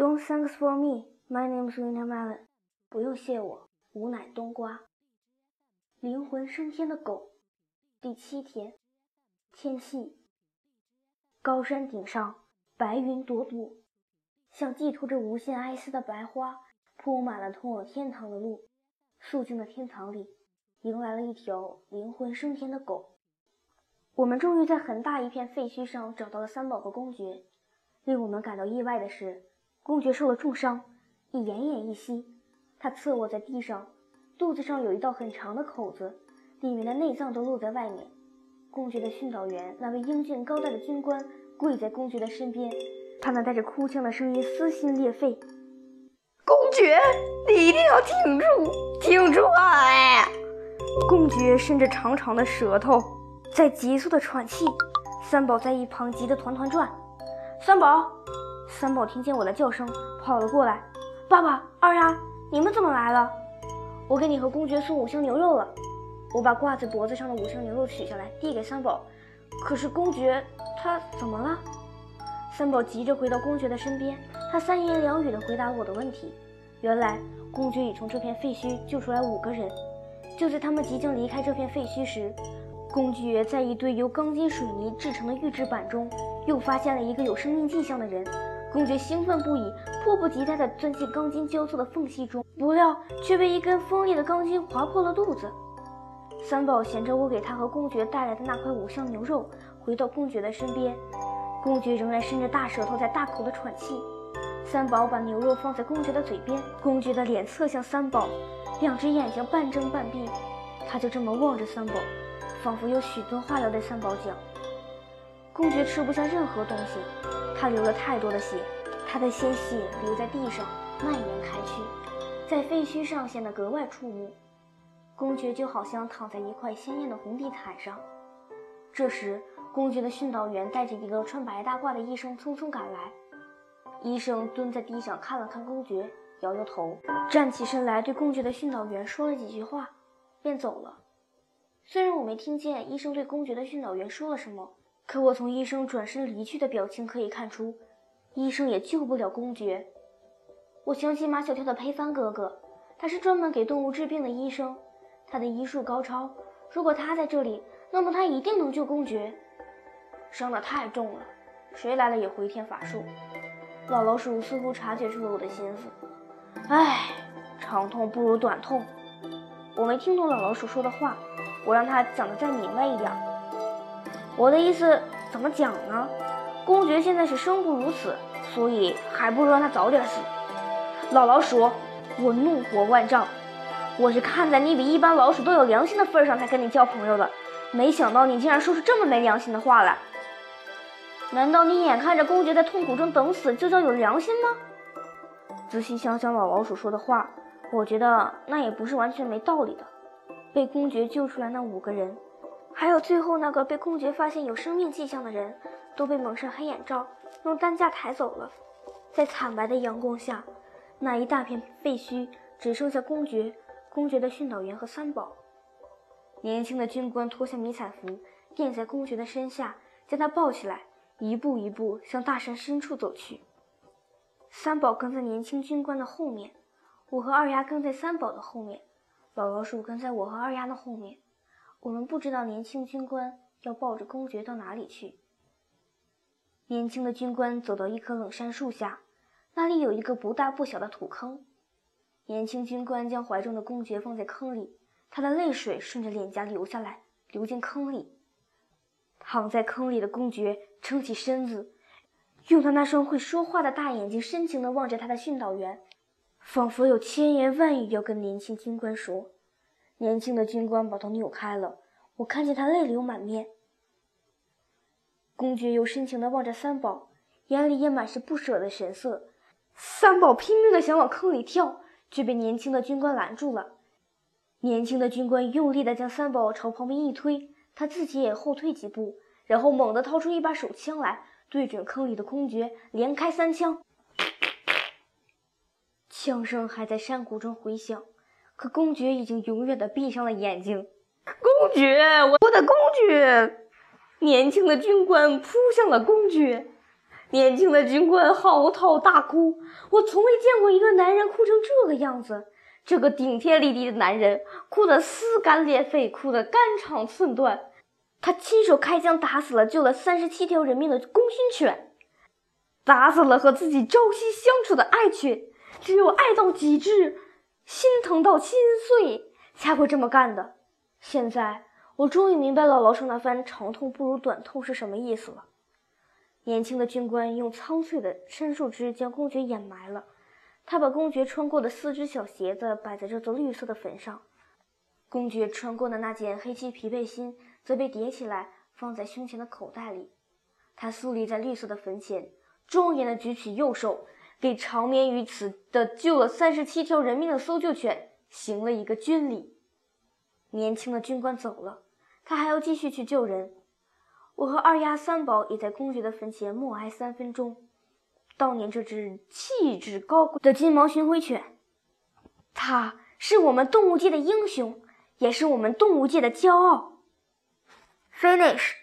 Don't thanks for me. My name is Winter Melon. 不用谢我，吾乃冬瓜。灵魂升天的狗，第七天。天气。高山顶上，白云朵朵，像寄托着无限哀思的白花，铺满了通往天堂的路。肃静的天堂里，迎来了一条灵魂升天的狗。我们终于在很大一片废墟上找到了三宝和公爵。令我们感到意外的是，公爵受了重伤，已奄奄一息。他侧卧在地上，肚子上有一道很长的口子，里面的内脏都露在外面。公爵的训导员，那位英俊高大的军官，跪在公爵的身边，他那带着哭腔的声音撕心裂肺：“公爵，你一定要挺住，挺住啊！”，公爵伸着长长的舌头，在急速的喘气。三宝在一旁急得团团转。三宝，三宝听见我的叫声，跑了过来。爸爸，二丫，你们怎么来了？我给你和公爵送五香牛肉了。我把挂在脖子上的五香牛肉取下来，递给三宝。可是公爵他怎么了？三宝急着回到公爵的身边，他三言两语地回答我的问题。原来公爵已从这片废墟救出来五个人。就在他们即将离开这片废墟时，公爵在一堆由钢筋水泥制成的预制板中。又发现了一个有生命迹象的人，公爵兴奋不已，迫不及待地钻进钢筋交错的缝隙中，不料却被一根锋利的钢筋划破了肚子。三宝衔着我给他和公爵带来的那块五香牛肉，回到公爵的身边。公爵仍然伸着大舌头在大口地喘气。三宝把牛肉放在公爵的嘴边，公爵的脸侧向三宝，两只眼睛半睁半闭，他就这么望着三宝，仿佛有许多话要对三宝讲。公爵吃不下任何东西，他流了太多的血，他的鲜血流在地上，蔓延开去，在废墟上显得格外触目。公爵就好像躺在一块鲜艳的红地毯上。这时，公爵的训导员带着一个穿白大褂的医生匆匆赶来。医生蹲在地上看了看公爵，摇摇头，站起身来对公爵的训导员说了几句话，便走了。虽然我没听见医生对公爵的训导员说了什么。可我从医生转身离去的表情可以看出，医生也救不了公爵。我想起马小跳的裴帆哥哥，他是专门给动物治病的医生，他的医术高超。如果他在这里，那么他一定能救公爵。伤得太重了，谁来了也回天乏术。老老鼠似乎察觉出了我的心思，唉，长痛不如短痛。我没听懂老老鼠说的话，我让他讲的再明白一点。我的意思怎么讲呢？公爵现在是生不如死，所以还不如让他早点死。老老鼠，我怒火万丈，我是看在你比一般老鼠都有良心的份上才跟你交朋友的，没想到你竟然说出这么没良心的话来。难道你眼看着公爵在痛苦中等死就叫有良心吗？仔细想想老老鼠说的话，我觉得那也不是完全没道理的。被公爵救出来那五个人。还有最后那个被公爵发现有生命迹象的人，都被蒙上黑眼罩，用担架抬走了。在惨白的阳光下，那一大片废墟只剩下公爵、公爵的训导员和三宝。年轻的军官脱下迷彩服，垫在公爵的身下，将他抱起来，一步一步向大山深处走去。三宝跟在年轻军官的后面，我和二丫跟在三宝的后面，老老鼠跟在我和二丫的后面。我们不知道年轻军官要抱着公爵到哪里去。年轻的军官走到一棵冷杉树下，那里有一个不大不小的土坑。年轻军官将怀中的公爵放在坑里，他的泪水顺着脸颊流下来，流进坑里。躺在坑里的公爵撑起身子，用他那双会说话的大眼睛深情地望着他的训导员，仿佛有千言万语要跟年轻军官说。年轻的军官把头扭开了，我看见他泪流满面。公爵又深情地望着三宝，眼里也满是不舍的神色。三宝拼命地想往坑里跳，却被年轻的军官拦住了。年轻的军官用力地将三宝朝旁边一推，他自己也后退几步，然后猛地掏出一把手枪来，对准坑里的公爵连开三枪，枪声还在山谷中回响。可公爵已经永远的闭上了眼睛。公爵，我的公爵！年轻的军官扑向了公爵，年轻的军官嚎啕大哭。我从未见过一个男人哭成这个样子。这个顶天立地的男人哭得撕肝裂肺，哭得肝肠寸断。他亲手开枪打死了救了三十七条人命的功勋犬，打死了和自己朝夕相处的爱犬。只有爱到极致，心疼到心碎，才会这么干的。现在我终于明白姥姥说那番“长痛不如短痛”是什么意思了。年轻的军官用苍翠的杉树枝将公爵掩埋了。他把公爵穿过的四只小鞋子摆在这座绿色的坟上，公爵穿过的那件黑漆皮背心则被叠起来放在胸前的口袋里。他肃立在绿色的坟前，庄严地举起右手，给长眠于此的救了三十七条人命的搜救犬行了一个军礼。年轻的军官走了，他还要继续去救人。我和二丫、三宝也在公爵的坟前默哀三分钟。悼念这只气质高贵的金毛巡回犬，它是我们动物界的英雄，也是我们动物界的骄傲。Finish。